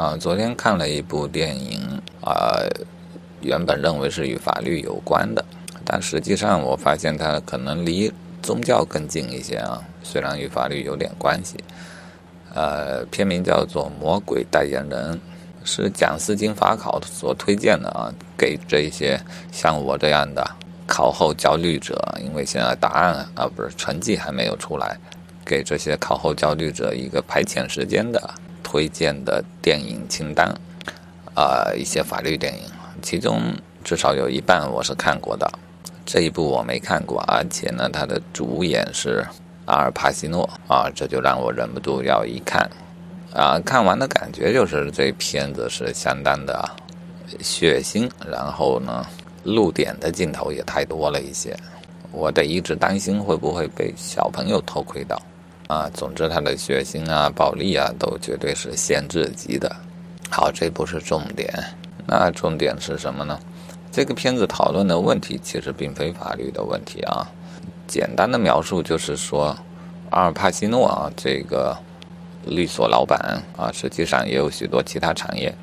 啊，昨天看了一部电影啊，原本认为是与法律有关的，但实际上我发现它可能离宗教更近一些啊。虽然与法律有点关系，呃，片名叫做《魔鬼代言人》，是讲司经法考所推荐的啊，给这些像我这样的考后焦虑者，因为现在答案啊不是成绩还没有出来，给这些考后焦虑者一个排遣时间的。推荐的电影清单，啊，一些法律电影，其中至少有一半我是看过的，这一部我没看过，而且呢，它的主演是阿尔帕西诺，啊，这就让我忍不住要一看，啊，看完的感觉就是这片子是相当的血腥，然后呢，露点的镜头也太多了一些，我得一直担心会不会被小朋友偷窥到。啊，总之他的血腥啊、暴力啊，都绝对是限制级的。好，这不是重点，那重点是什么呢？这个片子讨论的问题其实并非法律的问题啊。简单的描述就是说，阿尔帕西诺啊，这个律所老板啊，实际上也有许多其他产业，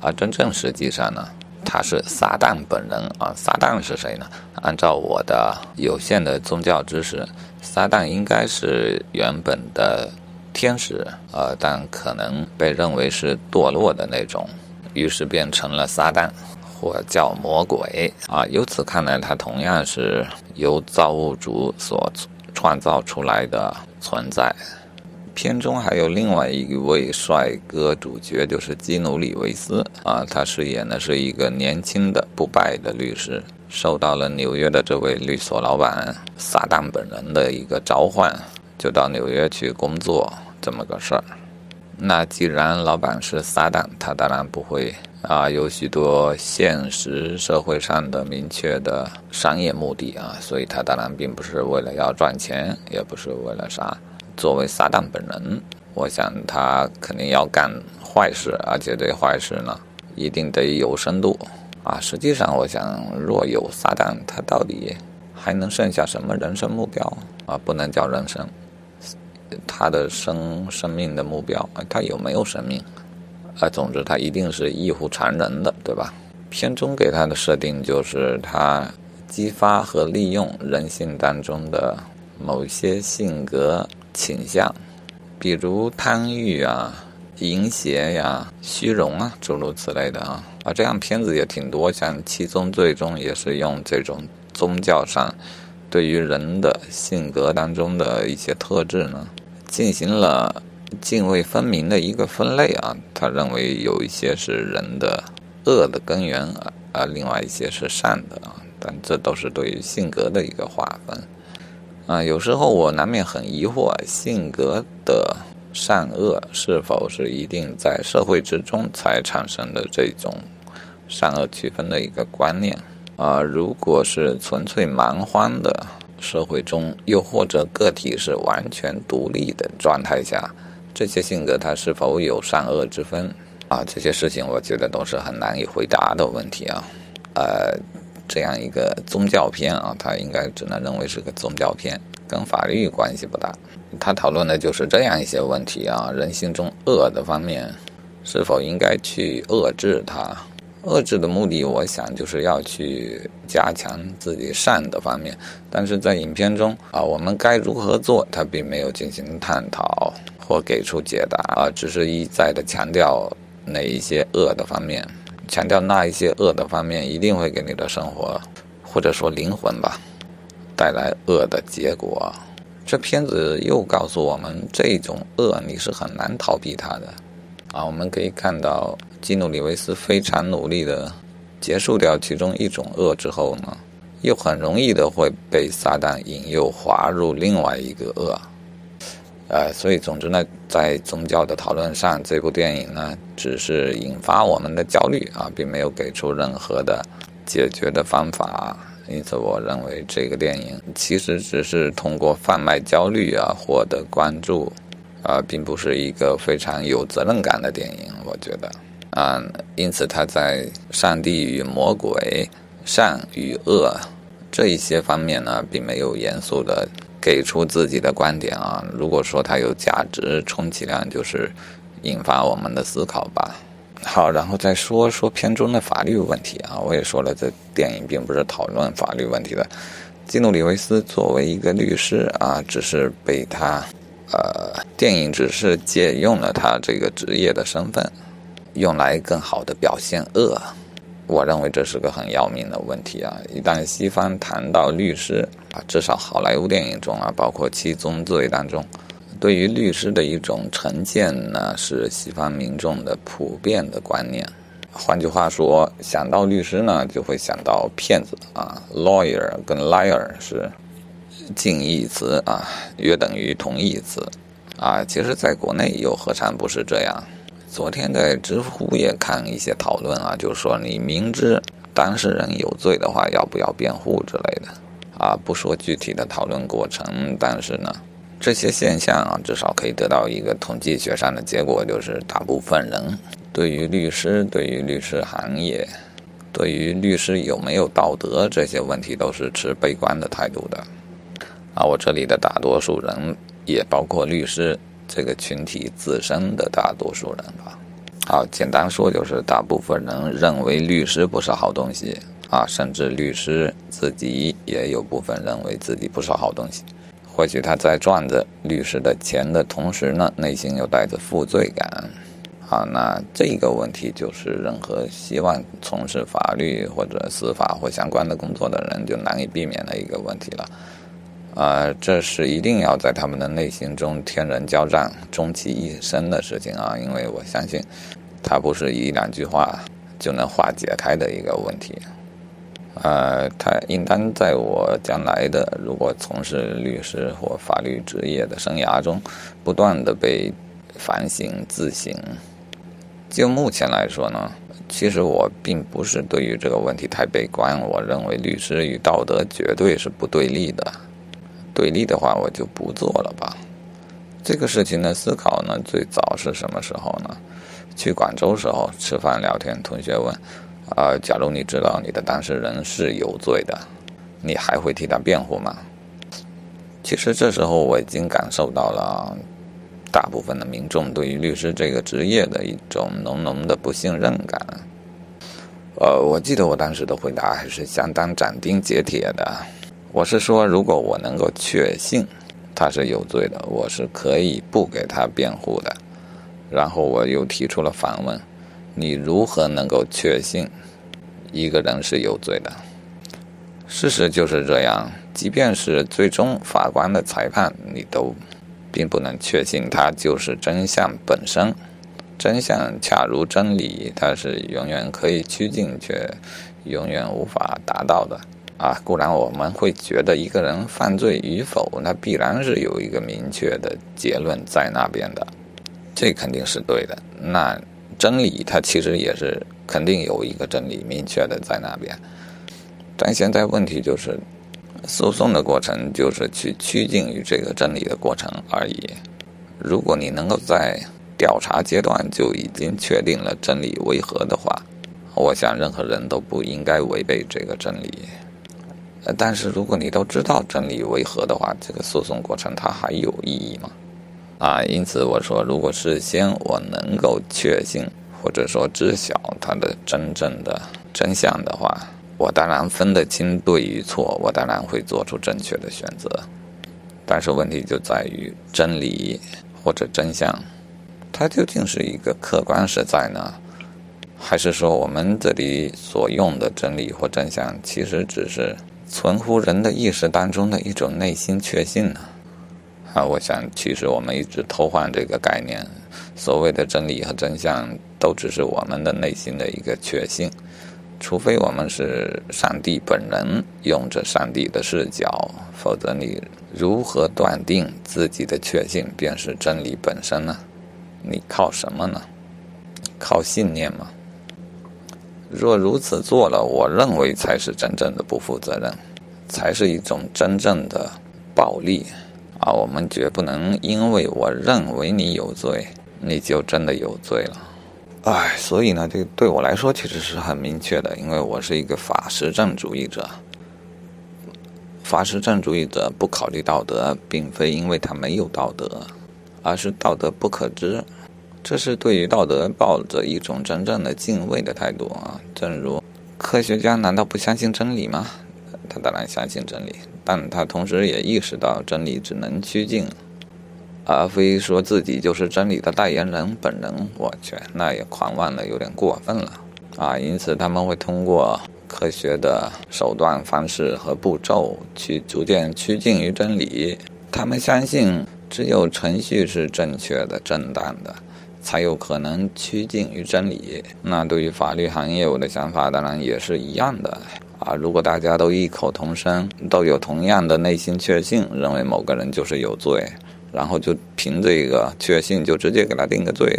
而真正实际上呢，他是撒旦本人啊。撒旦是谁呢？按照我的有限的宗教知识。撒旦应该是原本的天使，呃，但可能被认为是堕落的那种，于是变成了撒旦，或叫魔鬼啊。由此看来，它同样是由造物主所创造出来的存在。片中还有另外一位帅哥主角，就是基努里维斯啊，他饰演的是一个年轻的不败的律师。受到了纽约的这位律所老板撒旦本人的一个召唤，就到纽约去工作这么个事儿。那既然老板是撒旦，他当然不会啊有许多现实社会上的明确的商业目的啊，所以他当然并不是为了要赚钱，也不是为了啥。作为撒旦本人，我想他肯定要干坏事，而且这坏事呢一定得有深度。啊，实际上，我想，若有撒旦，他到底还能剩下什么人生目标啊？不能叫人生，他的生生命的目标，他有没有生命？啊，总之，他一定是异乎常人的，对吧？片中给他的设定就是他激发和利用人性当中的某些性格倾向，比如贪欲啊。淫邪呀、虚荣啊，诸如此类的啊，啊，这样片子也挺多，像《七宗罪》中也是用这种宗教上对于人的性格当中的一些特质呢，进行了泾渭分明的一个分类啊。他认为有一些是人的恶的根源啊，啊，另外一些是善的啊，但这都是对于性格的一个划分啊。有时候我难免很疑惑，性格的。善恶是否是一定在社会之中才产生的这种善恶区分的一个观念啊？如果是纯粹蛮荒的社会中，又或者个体是完全独立的状态下，这些性格它是否有善恶之分啊？这些事情我觉得都是很难以回答的问题啊。呃，这样一个宗教片啊，它应该只能认为是个宗教片，跟法律关系不大。他讨论的就是这样一些问题啊，人性中恶的方面，是否应该去遏制它？遏制的目的，我想就是要去加强自己善的方面。但是在影片中啊，我们该如何做，他并没有进行探讨或给出解答啊，只是一再的强调哪一些恶的方面，强调那一些恶的方面一定会给你的生活或者说灵魂吧带来恶的结果。这片子又告诉我们，这种恶你是很难逃避它的，啊，我们可以看到基努里维斯非常努力的结束掉其中一种恶之后呢，又很容易的会被撒旦引诱滑入另外一个恶，呃，所以总之呢，在宗教的讨论上，这部电影呢只是引发我们的焦虑啊，并没有给出任何的解决的方法。因此，我认为这个电影其实只是通过贩卖焦虑啊获得关注，啊，并不是一个非常有责任感的电影。我觉得，啊，因此他在上帝与魔鬼、善与恶这一些方面呢，并没有严肃的给出自己的观点啊。如果说它有价值，充其量就是引发我们的思考吧。好，然后再说说片中的法律问题啊。我也说了，这电影并不是讨论法律问题的。基努里维斯作为一个律师啊，只是被他，呃，电影只是借用了他这个职业的身份，用来更好的表现恶。我认为这是个很要命的问题啊！一旦西方谈到律师啊，至少好莱坞电影中啊，包括《七宗罪》当中，对于律师的一种成见呢，是西方民众的普遍的观念。换句话说，想到律师呢，就会想到骗子啊，lawyer 跟 liar 是近义词啊，约等于同义词啊。其实，在国内又何尝不是这样？昨天在知乎也看一些讨论啊，就是说你明知当事人有罪的话，要不要辩护之类的啊？不说具体的讨论过程，但是呢，这些现象啊，至少可以得到一个统计学上的结果，就是大部分人。对于律师，对于律师行业，对于律师有没有道德这些问题，都是持悲观的态度的。啊，我这里的大多数人，也包括律师这个群体自身的大多数人吧。好，简单说就是大部分人认为律师不是好东西啊，甚至律师自己也有部分认为自己不是好东西。或许他在赚着律师的钱的同时呢，内心又带着负罪感。啊，那这个问题就是任何希望从事法律或者司法或相关的工作的人就难以避免的一个问题了。啊，这是一定要在他们的内心中天人交战，终其一生的事情啊！因为我相信，它不是一两句话就能化解开的一个问题。呃，它应当在我将来的如果从事律师或法律职业的生涯中，不断的被反省自省。就目前来说呢，其实我并不是对于这个问题太悲观。我认为律师与道德绝对是不对立的，对立的话我就不做了吧。这个事情的思考呢，最早是什么时候呢？去广州时候吃饭聊天，同学问：啊，假如你知道你的当事人是有罪的，你还会替他辩护吗？其实这时候我已经感受到了。大部分的民众对于律师这个职业的一种浓浓的不信任感。呃，我记得我当时的回答还是相当斩钉截铁的。我是说，如果我能够确信他是有罪的，我是可以不给他辩护的。然后我又提出了反问：你如何能够确信一个人是有罪的？事实就是这样，即便是最终法官的裁判，你都。并不能确信它就是真相本身，真相恰如真理，它是永远可以趋近却永远无法达到的啊！固然我们会觉得一个人犯罪与否，那必然是有一个明确的结论在那边的，这肯定是对的。那真理它其实也是肯定有一个真理明确的在那边，但现在问题就是。诉讼的过程就是去趋近于这个真理的过程而已。如果你能够在调查阶段就已经确定了真理为何的话，我想任何人都不应该违背这个真理。呃，但是如果你都知道真理为何的话，这个诉讼过程它还有意义吗？啊，因此我说，如果事先我能够确信或者说知晓它的真正的真相的话。我当然分得清对与错，我当然会做出正确的选择，但是问题就在于真理或者真相，它究竟是一个客观实在呢，还是说我们这里所用的真理或真相，其实只是存乎人的意识当中的一种内心确信呢？啊，我想其实我们一直偷换这个概念，所谓的真理和真相，都只是我们的内心的一个确信。除非我们是上帝本人，用着上帝的视角，否则你如何断定自己的确信便是真理本身呢？你靠什么呢？靠信念吗？若如此做了，我认为才是真正的不负责任，才是一种真正的暴力啊！我们绝不能因为我认为你有罪，你就真的有罪了。哎，所以呢，这对我来说其实是很明确的，因为我是一个法实证主义者。法实证主义者不考虑道德，并非因为他没有道德，而是道德不可知。这是对于道德抱着一种真正的敬畏的态度啊。正如科学家难道不相信真理吗？他当然相信真理，但他同时也意识到真理只能趋近，而非说自己就是真理的代言人本人。我去，那也狂妄的，有点过分了啊！因此他们会通过科学的手段、方式和步骤去逐渐趋近于真理。他们相信，只有程序是正确的、正当的，才有可能趋近于真理。那对于法律行业，我的想法当然也是一样的。啊，如果大家都异口同声，都有同样的内心确信，认为某个人就是有罪，然后就凭这个确信就直接给他定个罪，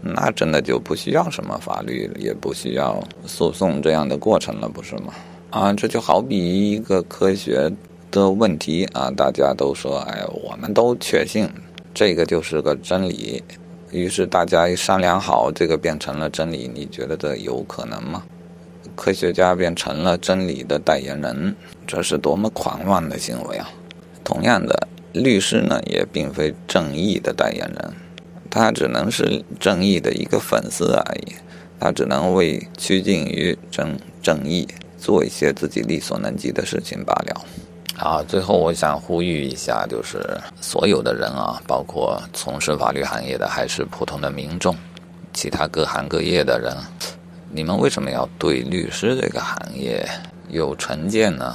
那真的就不需要什么法律，也不需要诉讼这样的过程了，不是吗？啊，这就好比一个科学的问题啊，大家都说，哎，我们都确信这个就是个真理，于是大家一商量好，这个变成了真理，你觉得这有可能吗？科学家变成了真理的代言人，这是多么狂妄的行为啊！同样的，律师呢也并非正义的代言人，他只能是正义的一个粉丝而已，他只能为趋近于正正义做一些自己力所能及的事情罢了。啊，最后我想呼吁一下，就是所有的人啊，包括从事法律行业的，还是普通的民众，其他各行各业的人。你们为什么要对律师这个行业有成见呢？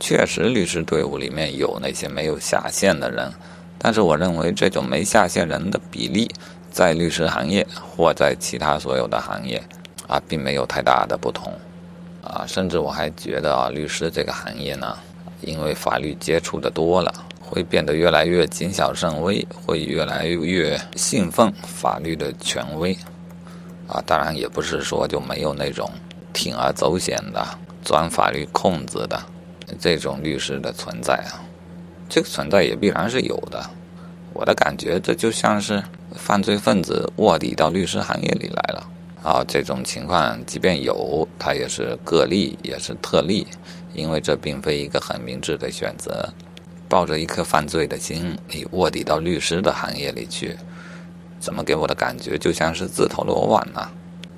确实，律师队伍里面有那些没有下线的人，但是我认为这种没下线人的比例，在律师行业或在其他所有的行业啊，并没有太大的不同啊。甚至我还觉得啊，律师这个行业呢，因为法律接触的多了，会变得越来越谨小慎微，会越来越信奉法律的权威。啊，当然也不是说就没有那种铤而走险的钻法律空子的这种律师的存在啊，这个存在也必然是有的。我的感觉，这就像是犯罪分子卧底到律师行业里来了啊。这种情况即便有，它也是个例，也是特例，因为这并非一个很明智的选择。抱着一颗犯罪的心，你卧底到律师的行业里去。怎么给我的感觉就像是自投罗网呢？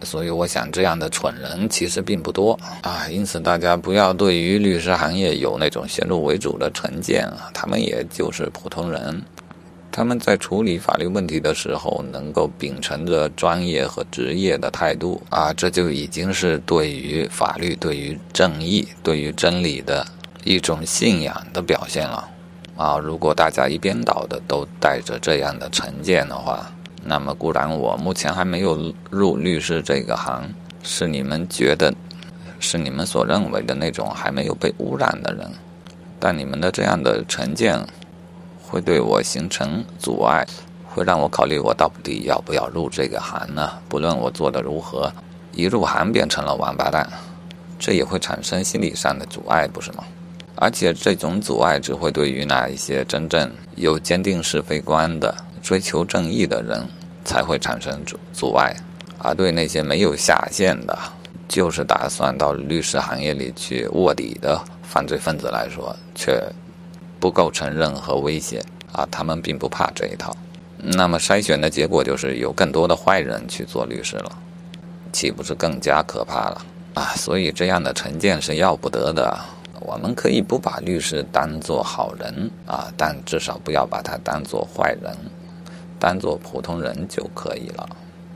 所以我想，这样的蠢人其实并不多啊。因此，大家不要对于律师行业有那种先入为主的成见啊。他们也就是普通人，他们在处理法律问题的时候，能够秉承着专业和职业的态度啊，这就已经是对于法律、对于正义、对于真理的一种信仰的表现了啊。如果大家一边倒的都带着这样的成见的话，那么固然，我目前还没有入律师这个行，是你们觉得，是你们所认为的那种还没有被污染的人，但你们的这样的成见，会对我形成阻碍，会让我考虑我到底要不要入这个行呢？不论我做的如何，一入行变成了王八蛋，这也会产生心理上的阻碍，不是吗？而且这种阻碍只会对于那一些真正有坚定是非观的、追求正义的人。才会产生阻阻碍，而对那些没有下限的，就是打算到律师行业里去卧底的犯罪分子来说，却不构成任何威胁啊！他们并不怕这一套。那么筛选的结果就是有更多的坏人去做律师了，岂不是更加可怕了啊？所以这样的成见是要不得的。我们可以不把律师当做好人啊，但至少不要把他当做坏人。当做普通人就可以了。